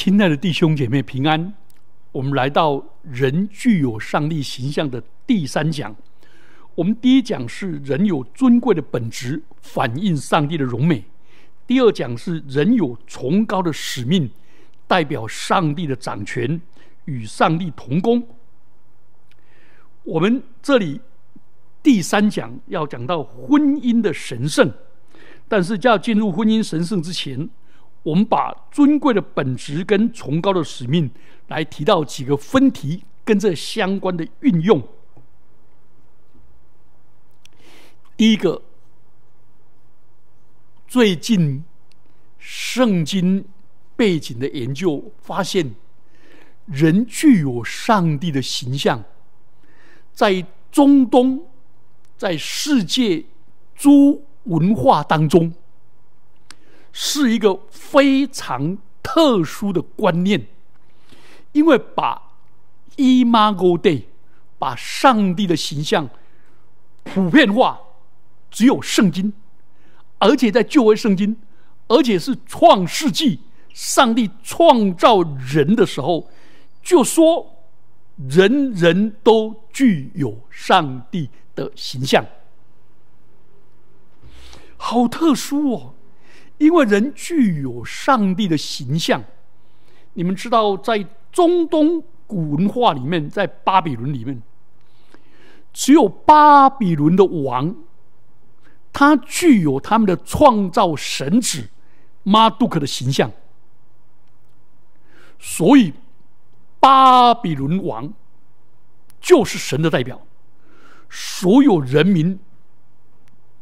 亲爱的弟兄姐妹平安，我们来到人具有上帝形象的第三讲。我们第一讲是人有尊贵的本质，反映上帝的荣美；第二讲是人有崇高的使命，代表上帝的掌权，与上帝同工。我们这里第三讲要讲到婚姻的神圣，但是在要进入婚姻神圣之前。我们把尊贵的本质跟崇高的使命来提到几个分题，跟这相关的运用。第一个，最近圣经背景的研究发现，人具有上帝的形象，在中东，在世界诸文化当中。是一个非常特殊的观念，因为把 Imago Dei 把上帝的形象普遍化，只有圣经，而且在旧约圣经，而且是创世纪，上帝创造人的时候，就说人人都具有上帝的形象，好特殊哦。因为人具有上帝的形象，你们知道，在中东古文化里面，在巴比伦里面，只有巴比伦的王，他具有他们的创造神子马杜克的形象，所以巴比伦王就是神的代表，所有人民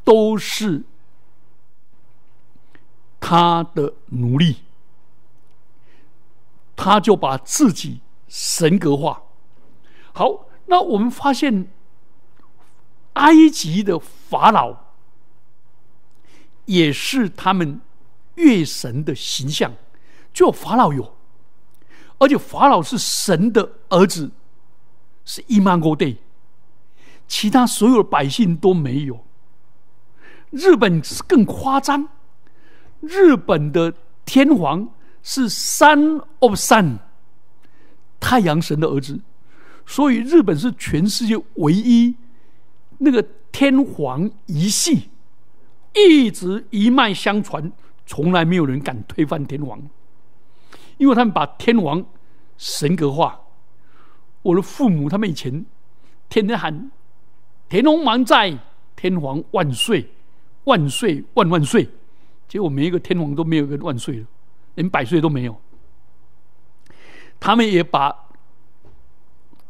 都是。他的奴隶，他就把自己神格化。好，那我们发现，埃及的法老也是他们月神的形象，就法老有，而且法老是神的儿子，是伊曼戈对，其他所有的百姓都没有。日本是更夸张。日本的天皇是 Sun of Sun，太阳神的儿子，所以日本是全世界唯一那个天皇一系一直一脉相传，从来没有人敢推翻天皇，因为他们把天皇神格化。我的父母他们以前天天喊“天皇王在，天皇万岁，万岁万万岁”。结果每一个天皇都没有一个万岁了，连百岁都没有。他们也把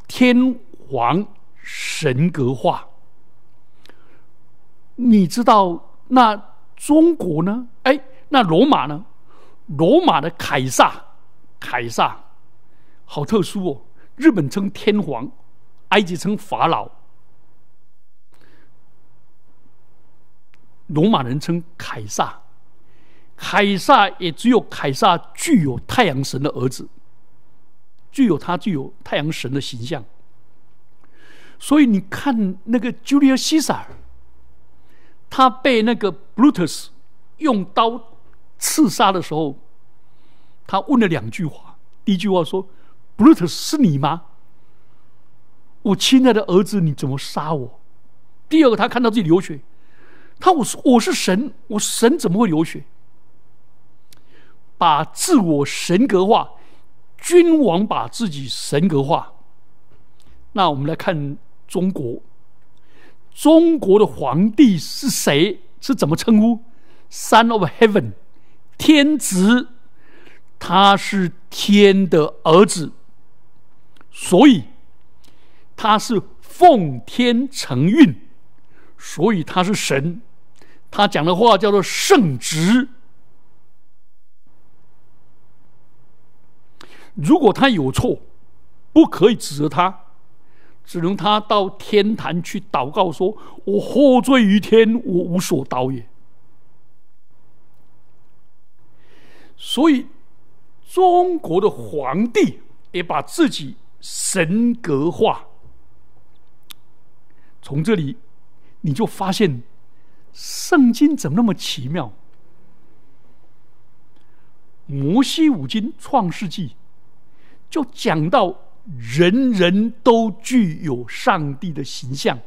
天皇神格化。你知道那中国呢？哎，那罗马呢？罗马的凯撒，凯撒好特殊哦。日本称天皇，埃及称法老，罗马人称凯撒。凯撒也只有凯撒具有太阳神的儿子，具有他具有太阳神的形象。所以你看那个 Julius Caesar，他被那个 Brutus 用刀刺杀的时候，他问了两句话。第一句话说：“Brutus 是你吗？我亲爱的儿子，你怎么杀我？”第二个，他看到自己流血，他我是我是神，我神怎么会流血？把自我神格化，君王把自己神格化。那我们来看中国，中国的皇帝是谁？是怎么称呼？Son of Heaven，天子，他是天的儿子，所以他是奉天承运，所以他是神。他讲的话叫做圣旨。如果他有错，不可以指责他，只能他到天坛去祷告，说：“我获罪于天，我无所祷也。”所以，中国的皇帝也把自己神格化。从这里，你就发现圣经怎么那么奇妙。摩西五经创世纪就讲到人人都具有上帝的形象。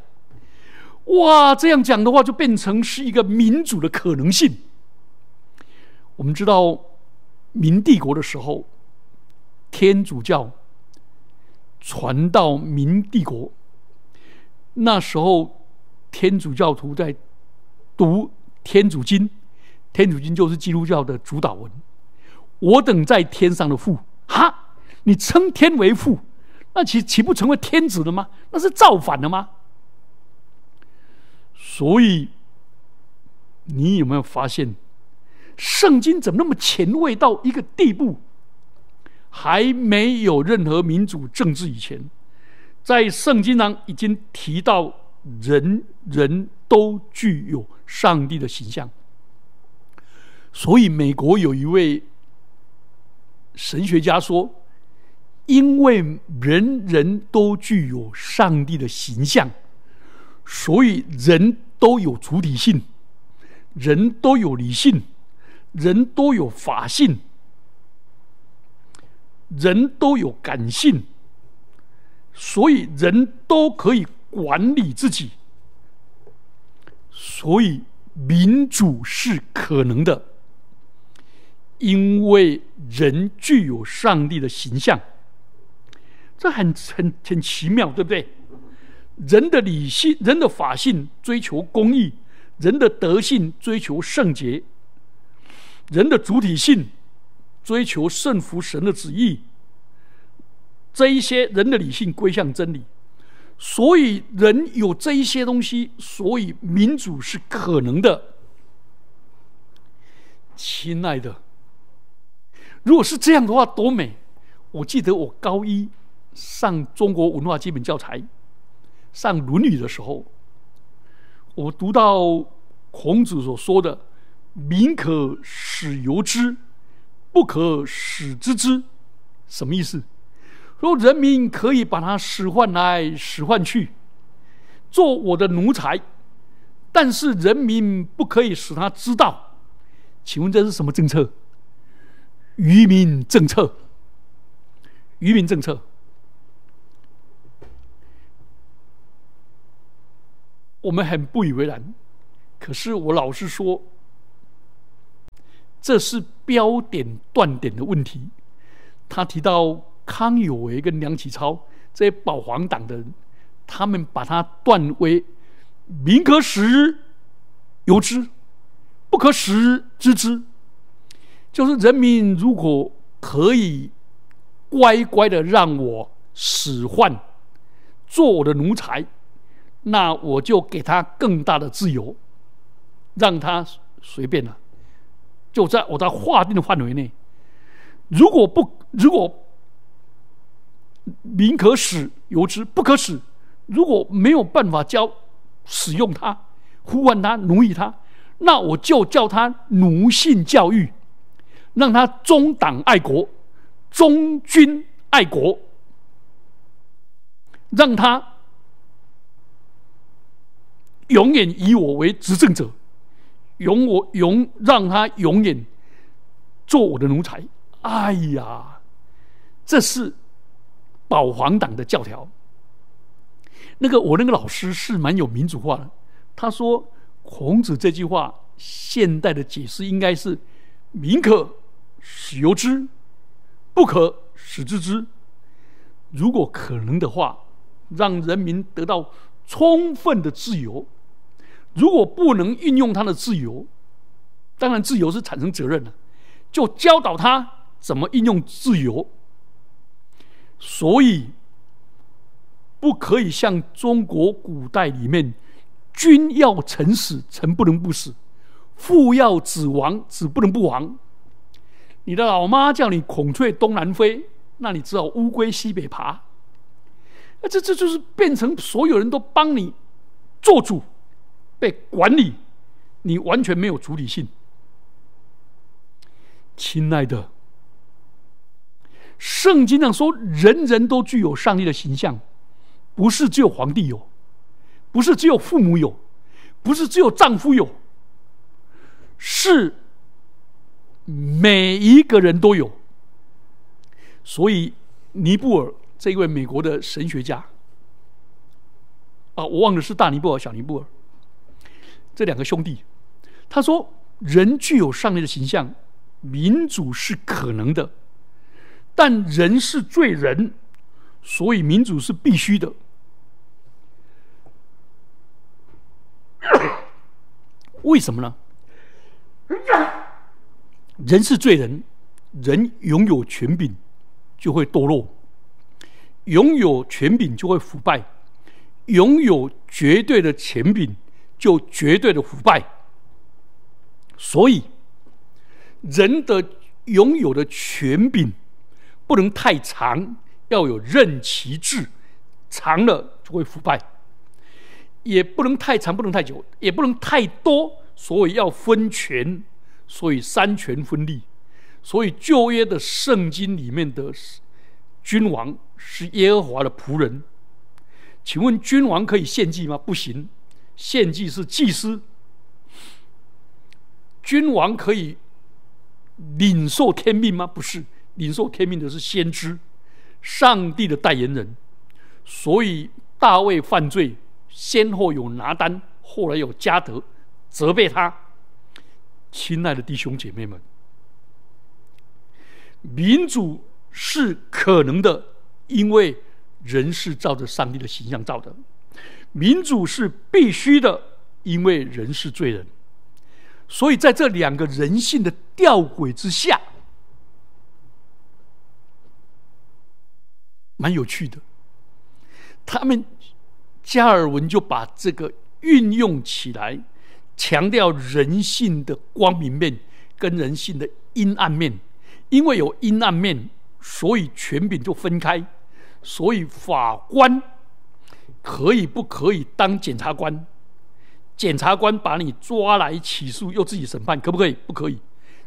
哇，这样讲的话，就变成是一个民主的可能性。我们知道，明帝国的时候，天主教传到明帝国，那时候天主教徒在读天主经，天主经就是基督教的主导文。我等在天上的父，哈，你称天为父，那岂岂不成为天子了吗？那是造反了吗？所以，你有没有发现，圣经怎么那么前卫到一个地步？还没有任何民主政治以前，在圣经上已经提到，人人都具有上帝的形象。所以，美国有一位神学家说：“因为人人都具有上帝的形象，所以人。”都有主体性，人都有理性，人都有法性，人都有感性，所以人都可以管理自己，所以民主是可能的，因为人具有上帝的形象，这很很很奇妙，对不对？人的理性、人的法性追求公义，人的德性追求圣洁，人的主体性追求顺服神的旨意。这一些人的理性归向真理，所以人有这一些东西，所以民主是可能的。亲爱的，如果是这样的话，多美！我记得我高一上中国文化基本教材。上《论语》的时候，我读到孔子所说的“民可使由之，不可使知之”，什么意思？说人民可以把它使唤来使唤去，做我的奴才，但是人民不可以使他知道。请问这是什么政策？愚民政策。愚民政策。我们很不以为然，可是我老是说，这是标点断点的问题。他提到康有为跟梁启超这些保皇党的人，他们把它断为民可使由之，不可使知之。就是人民如果可以乖乖的让我使唤，做我的奴才。那我就给他更大的自由，让他随便了，就在我在划定的范围内。如果不，如果民可使由之，不可使。如果没有办法教使用他，呼唤他奴役他，那我就叫他奴性教育，让他忠党爱国、忠君爱国，让他。永远以我为执政者，永我永让他永远做我的奴才。哎呀，这是保皇党的教条。那个我那个老师是蛮有民主化的，他说孔子这句话现代的解释应该是：民可使由之，不可使知之。如果可能的话，让人民得到充分的自由。如果不能运用他的自由，当然自由是产生责任的，就教导他怎么运用自由。所以不可以像中国古代里面，君要臣死，臣不能不死；父要子亡，子不能不亡。你的老妈叫你孔雀东南飞，那你只好乌龟西北爬。那这这就是变成所有人都帮你做主。被管理，你完全没有主体性。亲爱的，圣经上说，人人都具有上帝的形象，不是只有皇帝有，不是只有父母有，不是只有丈夫有，是每一个人都有。所以尼布尔这一位美国的神学家，啊，我忘了是大尼布尔、小尼布尔这两个兄弟，他说：人具有上帝的形象，民主是可能的，但人是罪人，所以民主是必须的。为什么呢？人是罪人，人拥有权柄就会堕落，拥有权柄就会腐败，拥有绝对的权柄就绝对的腐败。所以，人的拥有的权柄不能太长，要有任期制，长了就会腐败。也不能太长，不能太久，也不能太多，所以要分权，所以三权分立。所以旧约的圣经里面的君王是耶和华的仆人。请问君王可以献祭吗？不行，献祭是祭司。君王可以领受天命吗？不是，领受天命的是先知，上帝的代言人。所以大卫犯罪。先后有拿单，后来有加德，责备他。亲爱的弟兄姐妹们，民主是可能的，因为人是照着上帝的形象造的；民主是必须的，因为人是罪人。所以在这两个人性的吊诡之下，蛮有趣的。他们。加尔文就把这个运用起来，强调人性的光明面跟人性的阴暗面。因为有阴暗面，所以权柄就分开。所以法官可以不可以当检察官？检察官把你抓来起诉，又自己审判，可不可以？不可以。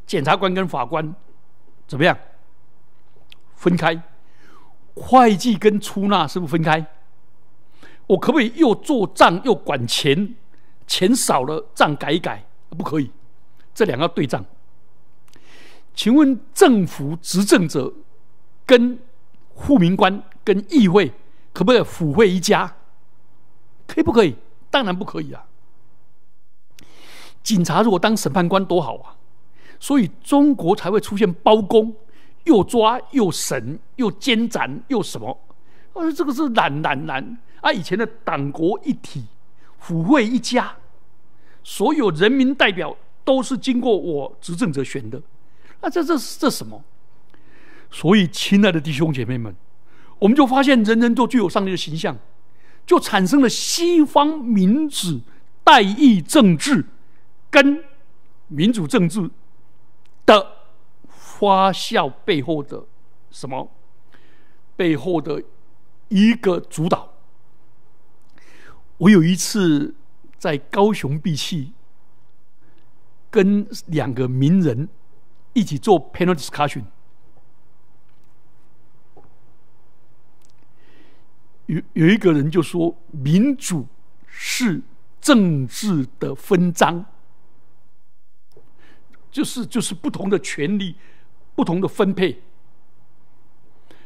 检察官跟法官怎么样？分开。会计跟出纳是不是分开？我可不可以又做账又管钱？钱少了账改一改，不可以。这两个对账。请问政府执政者跟护民官跟议会可不可以辅会一家？可不可以？当然不可以啊！警察如果当审判官多好啊！所以中国才会出现包公，又抓又审又监斩又什么？啊，这个是懒懒懒。啊，以前的党国一体，府会一家，所有人民代表都是经过我执政者选的，啊，这这这什么？所以，亲爱的弟兄姐妹们，我们就发现人人都具有上帝的形象，就产生了西方民主代议政治跟民主政治的发酵背后的什么？背后的一个主导。我有一次在高雄闭气，跟两个名人一起做 panel discussion，有有一个人就说民主是政治的分赃，就是就是不同的权利不同的分配，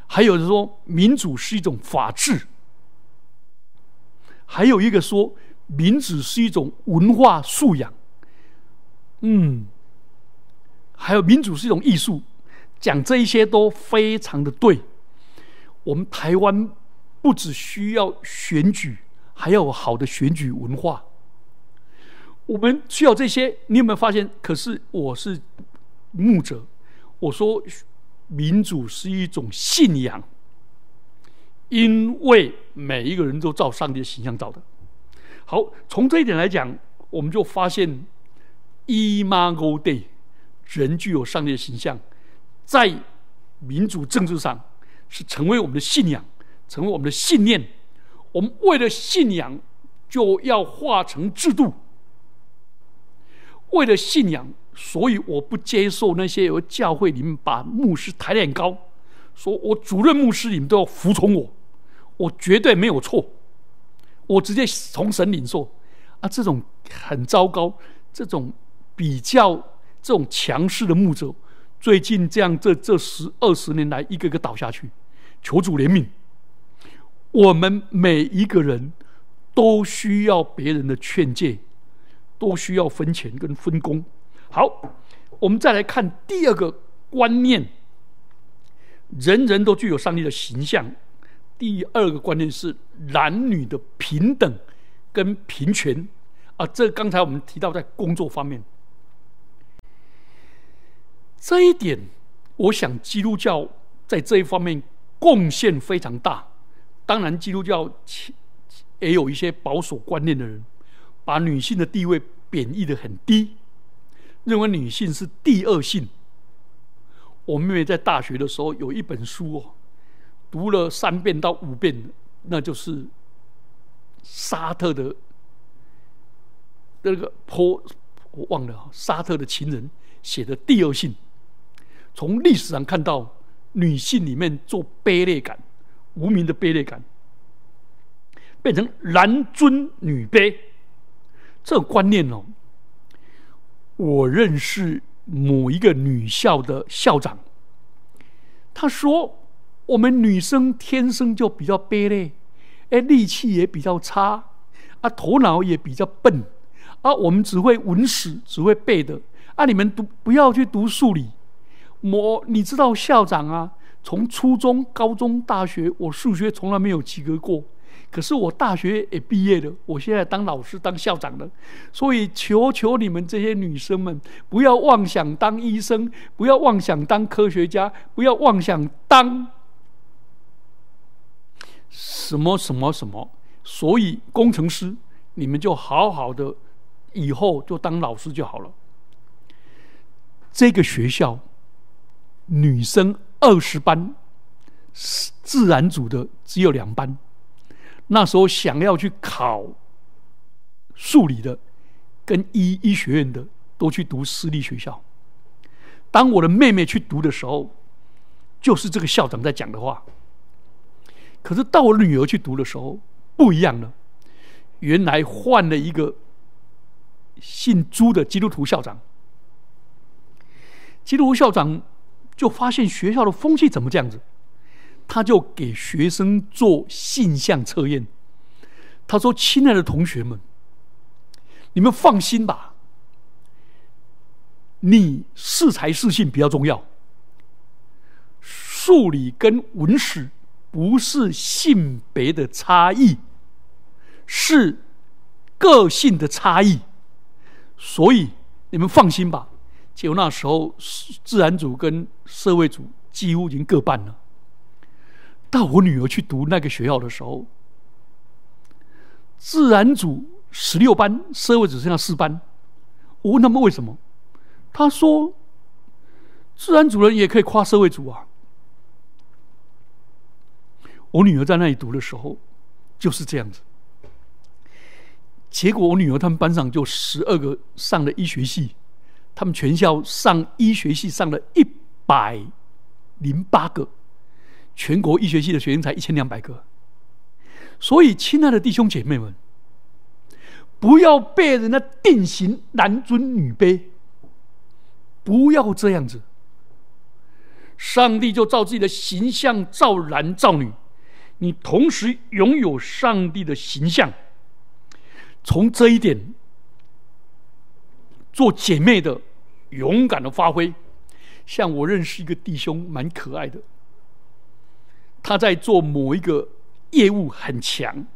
还有人说民主是一种法治。还有一个说，民主是一种文化素养。嗯，还有民主是一种艺术，讲这一些都非常的对。我们台湾不只需要选举，还要有好的选举文化。我们需要这些，你有没有发现？可是我是牧者，我说民主是一种信仰。因为每一个人都照上帝的形象造的。好，从这一点来讲，我们就发现，Imago d 人具有上帝的形象，在民主政治上是成为我们的信仰，成为我们的信念。我们为了信仰，就要化成制度。为了信仰，所以我不接受那些有教会里面把牧师抬得很高，说我主任牧师，你们都要服从我。我绝对没有错，我直接从神领受啊！这种很糟糕，这种比较这种强势的牧者，最近这样，这这十二十年来，一个个倒下去，求主怜悯。我们每一个人都需要别人的劝诫，都需要分钱跟分工。好，我们再来看第二个观念：人人都具有上帝的形象。第二个观念是男女的平等跟平权啊，这刚才我们提到在工作方面，这一点，我想基督教在这一方面贡献非常大。当然，基督教也有一些保守观念的人，把女性的地位贬义的很低，认为女性是第二性。我妹妹在大学的时候有一本书哦。读了三遍到五遍，那就是沙特的那个坡，我忘了沙特的情人写的第二性。从历史上看到，女性里面做卑劣感、无名的卑劣感，变成男尊女卑这个观念哦。我认识某一个女校的校长，他说。我们女生天生就比较卑劣，哎，力气也比较差，啊，头脑也比较笨，啊，我们只会文史，只会背的，啊，你们读不要去读数理。我你知道校长啊，从初中、高中、大学，我数学从来没有及格过，可是我大学也毕业了，我现在当老师、当校长了，所以求求你们这些女生们，不要妄想当医生，不要妄想当科学家，不要妄想当。什么什么什么？所以工程师，你们就好好的，以后就当老师就好了。这个学校女生二十班，自然组的只有两班。那时候想要去考数理的，跟医医学院的都去读私立学校。当我的妹妹去读的时候，就是这个校长在讲的话。可是到我女儿去读的时候，不一样了。原来换了一个姓朱的基督徒校长。基督徒校长就发现学校的风气怎么这样子，他就给学生做性向测验。他说：“亲爱的同学们，你们放心吧，你是才是性比较重要，数理跟文史。”不是性别的差异，是个性的差异，所以你们放心吧。结果那时候自然组跟社会组几乎已经各半了。到我女儿去读那个学校的时候，自然组十六班，社会只剩下四班。我问他们为什么，他说自然组人也可以跨社会组啊。我女儿在那里读的时候，就是这样子。结果我女儿他们班上就十二个上了医学系，他们全校上医学系上了一百零八个，全国医学系的学生才一千两百个。所以，亲爱的弟兄姐妹们，不要被人家定型男尊女卑，不要这样子。上帝就照自己的形象造男造女。你同时拥有上帝的形象，从这一点做姐妹的勇敢的发挥。像我认识一个弟兄，蛮可爱的，他在做某一个业务很强。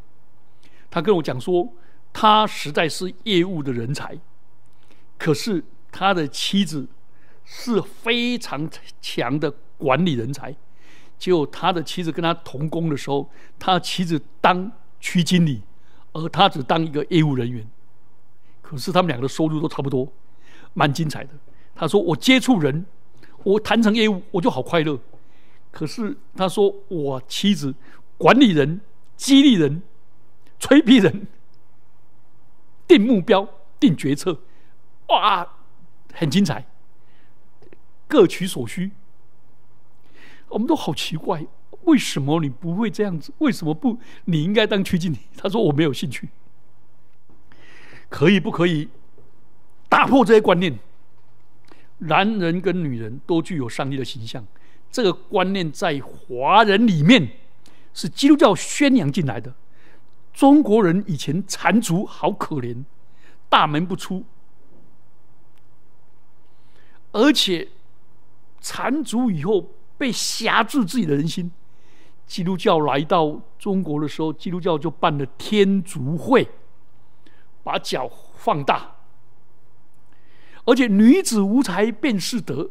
他跟我讲说，他实在是业务的人才，可是他的妻子是非常强的管理人才。就他的妻子跟他同工的时候，他妻子当区经理，而他只当一个业务人员。可是他们两个的收入都差不多，蛮精彩的。他说：“我接触人，我谈成业务，我就好快乐。”可是他说：“我妻子管理人、激励人、催逼人、定目标、定决策，哇，很精彩，各取所需。”我们都好奇怪，为什么你不会这样子？为什么不？你应该当区经理。他说我没有兴趣。可以不可以打破这些观念？男人跟女人都具有上帝的形象。这个观念在华人里面是基督教宣扬进来的。中国人以前缠足好可怜，大门不出，而且缠足以后被挟制自己的人心。基督教来到中国的时候，基督教就办了天足会，把脚放大，而且女子无才便是德，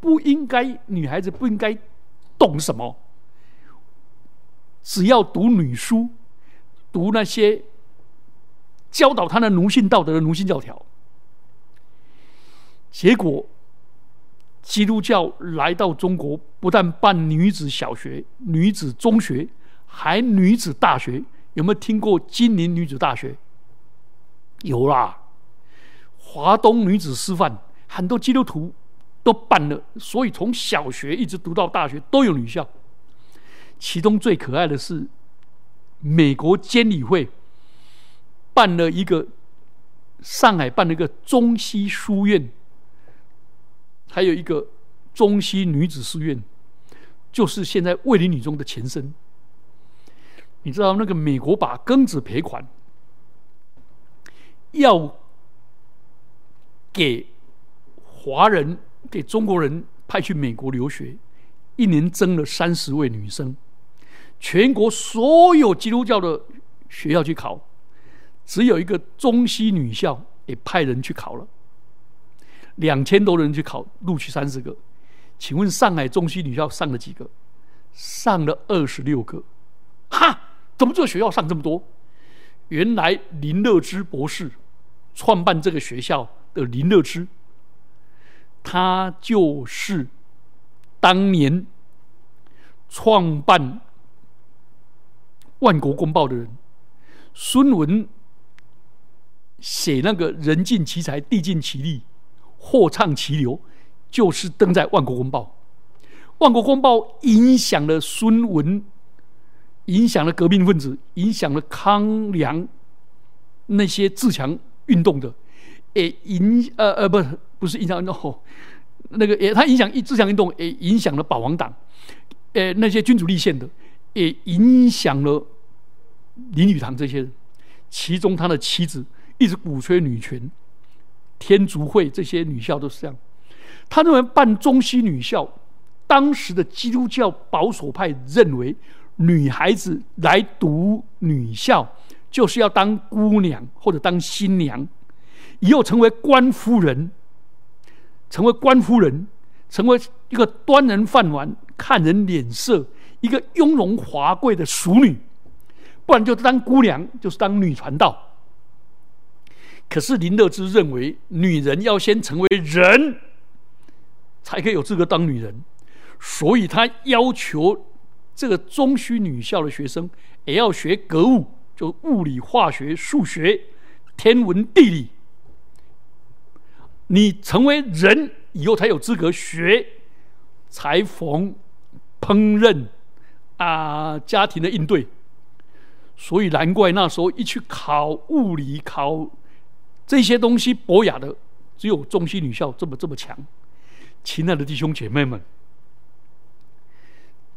不应该女孩子不应该懂什么，只要读女书，读那些教导她的奴性道德的奴性教条，结果。基督教来到中国，不但办女子小学、女子中学，还女子大学。有没有听过金陵女子大学？有啦。华东女子师范，很多基督徒都办了，所以从小学一直读到大学都有女校。其中最可爱的是，美国监理会办了一个，上海办了一个中西书院。还有一个中西女子书院，就是现在卫理女中的前身。你知道那个美国把庚子赔款，要给华人、给中国人派去美国留学，一年征了三十位女生，全国所有基督教的学校去考，只有一个中西女校也派人去考了。两千多人去考，录取三十个。请问上海中西女校上了几个？上了二十六个。哈，怎么这学校上这么多？原来林乐之博士创办这个学校的林乐之，他就是当年创办《万国公报》的人。孙文写那个“人尽其才，地尽其力”。货畅其流，就是登在《万国公报》。《万国公报》影响了孙文，影响了革命分子，影响了康梁那些自强运动的，也影呃呃不不是影响哦，那个也他影响一自强运动，也影响了保皇党，呃那些君主立宪的，也影响了林语堂这些人。其中他的妻子一直鼓吹女权。天竺会这些女校都是这样，他认为办中西女校，当时的基督教保守派认为，女孩子来读女校就是要当姑娘或者当新娘，以后成为官夫人，成为官夫人，成为一个端人饭碗、看人脸色、一个雍容华贵的淑女，不然就当姑娘，就是当女传道。可是林乐之认为，女人要先成为人，才可以有资格当女人，所以他要求这个中西女校的学生也要学格物，就物理、化学、数学、天文、地理。你成为人以后，才有资格学裁缝、烹饪啊，家庭的应对。所以难怪那时候一去考物理考。这些东西博雅的，只有中西女校这么这么强。亲爱的弟兄姐妹们，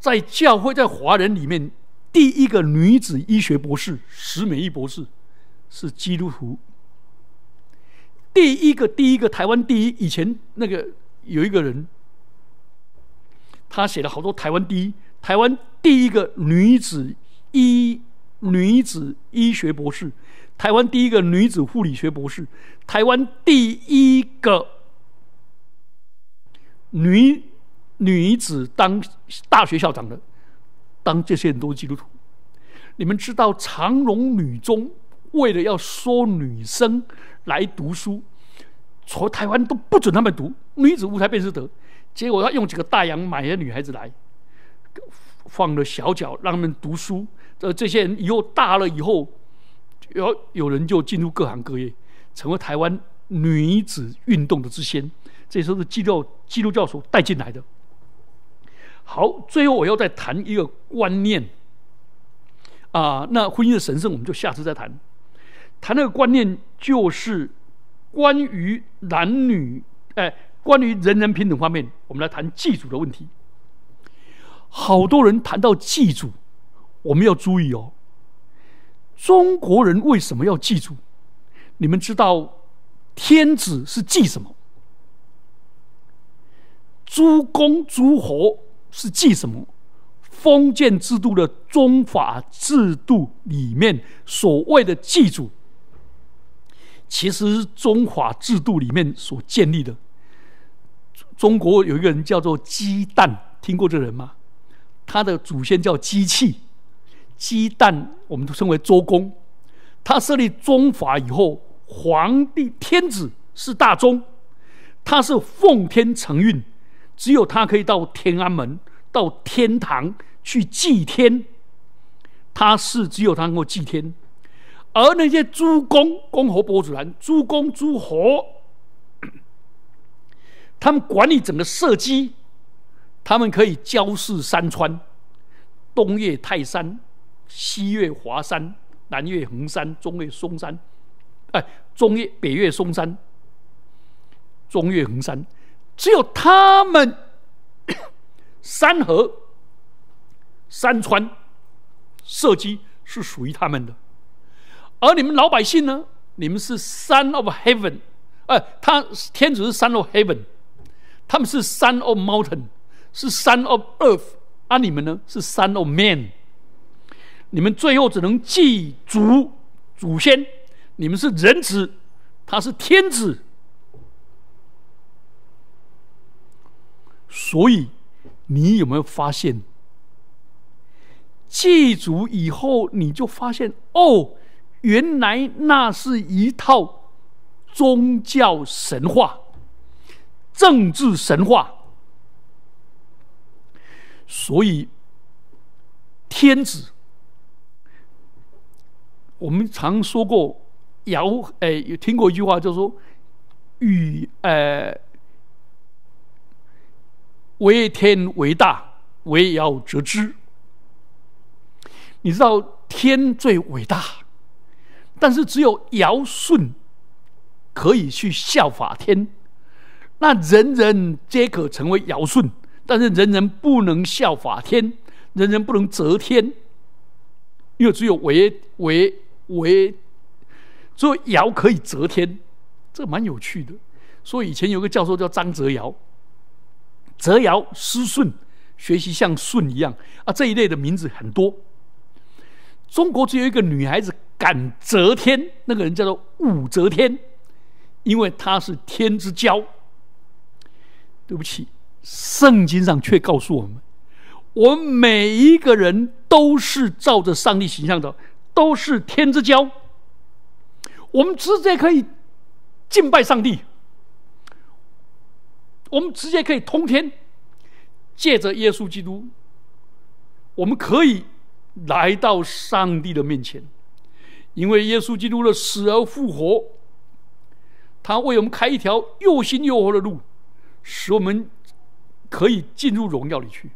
在教会，在华人里面，第一个女子医学博士石美仪博士是基督徒。第一个，第一个台湾第一，以前那个有一个人，他写了好多台湾第一，台湾第一个女子医女子医学博士。台湾第一个女子护理学博士，台湾第一个女女子当大学校长的，当这些人都是基督徒。你们知道长荣女中为了要收女生来读书，从台湾都不准他们读女子无才便是德，结果他用几个大洋买了女孩子来，放了小脚让他们读书。这这些人以后大了以后。有有人就进入各行各业，成为台湾女子运动的之先，这时候是基督基督教所带进来的。好，最后我要再谈一个观念啊，那婚姻的神圣，我们就下次再谈。谈那个观念，就是关于男女，哎，关于人人平等方面，我们来谈祭祖的问题。好多人谈到祭祖，我们要注意哦。中国人为什么要祭祖？你们知道天子是祭什么？诸公诸侯是祭什么？封建制度的宗法制度里面所谓的祭祖，其实宗法制度里面所建立的。中国有一个人叫做鸡蛋，听过这人吗？他的祖先叫机器，鸡蛋我们都称为周公。他设立宗法以后，皇帝天子是大宗，他是奉天承运，只有他可以到天安门、到天堂去祭天。他是只有他能够祭天，而那些诸公、公侯伯子男、诸公诸侯，他们管理整个社稷。他们可以交视山川，东岳泰山，西岳华山，南岳衡山，中岳嵩山，哎，中岳北岳嵩山，中岳衡山，只有他们 山河、山川、社稷是属于他们的，而你们老百姓呢？你们是 Son of Heaven，哎，他天子是 Son of Heaven，他们是 Son of Mountain。是 Son of Earth，啊，你们呢是 Son of Man，你们最后只能祭祖祖先，你们是人子，他是天子，所以你有没有发现，祭祖以后你就发现哦，原来那是一套宗教神话、政治神话。所以，天子，我们常说过“尧”，哎，有听过一句话，就说“与呃，为天为大，为尧则之”。你知道天最伟大，但是只有尧舜可以去效法天，那人人皆可成为尧舜。但是人人不能效法天，人人不能则天，因为只有为为为，所以尧可以则天，这蛮有趣的。所以以前有个教授叫张泽尧，泽尧师舜，学习像舜一样啊，这一类的名字很多。中国只有一个女孩子敢则天，那个人叫做武则天，因为她是天之骄。对不起。圣经上却告诉我们：，我们每一个人都是照着上帝形象的，都是天之骄。我们直接可以敬拜上帝，我们直接可以通天，借着耶稣基督，我们可以来到上帝的面前，因为耶稣基督的死而复活，他为我们开一条又新又活的路，使我们。可以进入荣耀里去，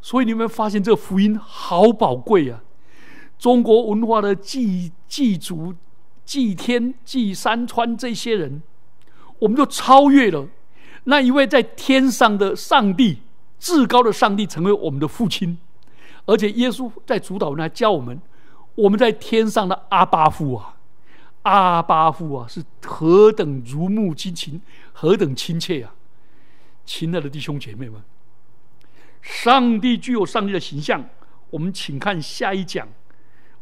所以你们发现这福音好宝贵啊！中国文化的祭祭祖、祭天、祭山川这些人，我们就超越了那一位在天上的上帝、至高的上帝，成为我们的父亲。而且耶稣在主导，还教我们：我们在天上的阿巴父啊，阿巴父啊，是何等如沐亲情，何等亲切啊！亲爱的弟兄姐妹们，上帝具有上帝的形象。我们请看下一讲。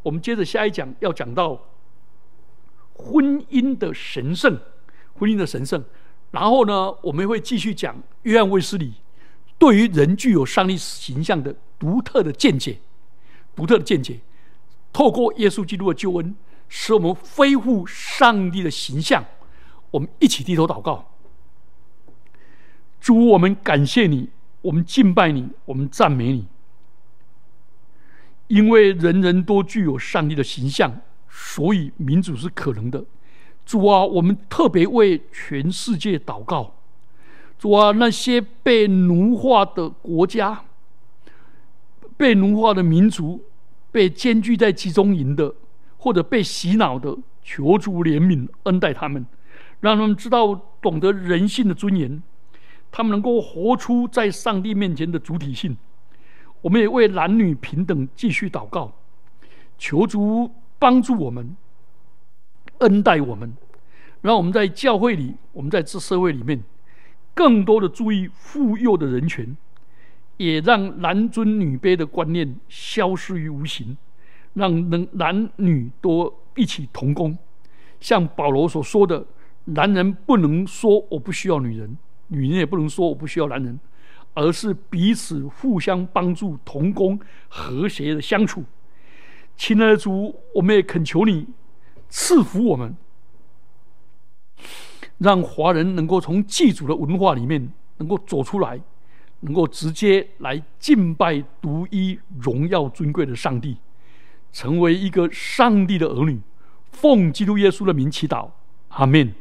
我们接着下一讲要讲到婚姻的神圣，婚姻的神圣。然后呢，我们会继续讲约翰卫斯理对于人具有上帝形象的独特的见解，独特的见解。透过耶稣基督的救恩，使我们恢复上帝的形象。我们一起低头祷告。主，我们感谢你，我们敬拜你，我们赞美你，因为人人都具有上帝的形象，所以民主是可能的。主啊，我们特别为全世界祷告。主啊，那些被奴化的国家、被奴化的民族、被监拘在集中营的，或者被洗脑的，求主怜悯恩待他们，让他们知道懂得人性的尊严，他们能够活出在上帝面前的主体性。我们也为男女平等继续祷告，求主帮助我们，恩待我们，让我们在教会里，我们在这社会里面，更多的注意妇幼的人权，也让男尊女卑的观念消失于无形，让能男女都一起同工。像保罗所说的，男人不能说我不需要女人，女人也不能说我不需要男人。而是彼此互相帮助、同工、和谐的相处。亲爱的主，我们也恳求你赐福我们，让华人能够从祭祖的文化里面能够走出来，能够直接来敬拜独一、荣耀、尊贵的上帝，成为一个上帝的儿女。奉基督耶稣的名祈祷，阿门。